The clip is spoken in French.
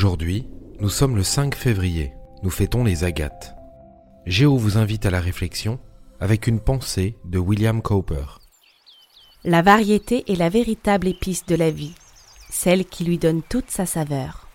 Aujourd'hui, nous sommes le 5 février, nous fêtons les agates. Géo vous invite à la réflexion avec une pensée de William Cowper. La variété est la véritable épice de la vie, celle qui lui donne toute sa saveur.